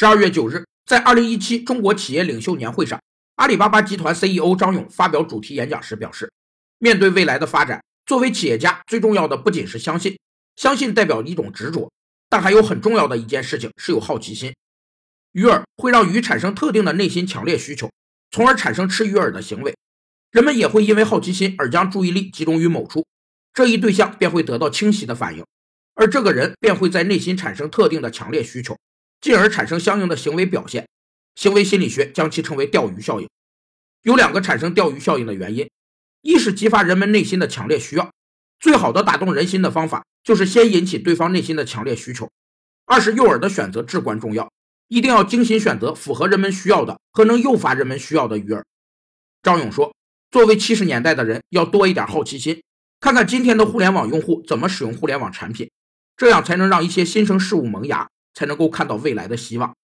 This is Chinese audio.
十二月九日，在二零一七中国企业领袖年会上，阿里巴巴集团 CEO 张勇发表主题演讲时表示，面对未来的发展，作为企业家，最重要的不仅是相信，相信代表一种执着，但还有很重要的一件事情是有好奇心。鱼饵会让鱼产生特定的内心强烈需求，从而产生吃鱼饵的行为。人们也会因为好奇心而将注意力集中于某处，这一对象便会得到清晰的反应，而这个人便会在内心产生特定的强烈需求，进而产生相应的行为表现。行为心理学将其称为钓鱼效应。有两个产生钓鱼效应的原因：一是激发人们内心的强烈需要，最好的打动人心的方法就是先引起对方内心的强烈需求；二是诱饵的选择至关重要。一定要精心选择符合人们需要的和能诱发人们需要的鱼饵。张勇说：“作为七十年代的人，要多一点好奇心，看看今天的互联网用户怎么使用互联网产品，这样才能让一些新生事物萌芽，才能够看到未来的希望。”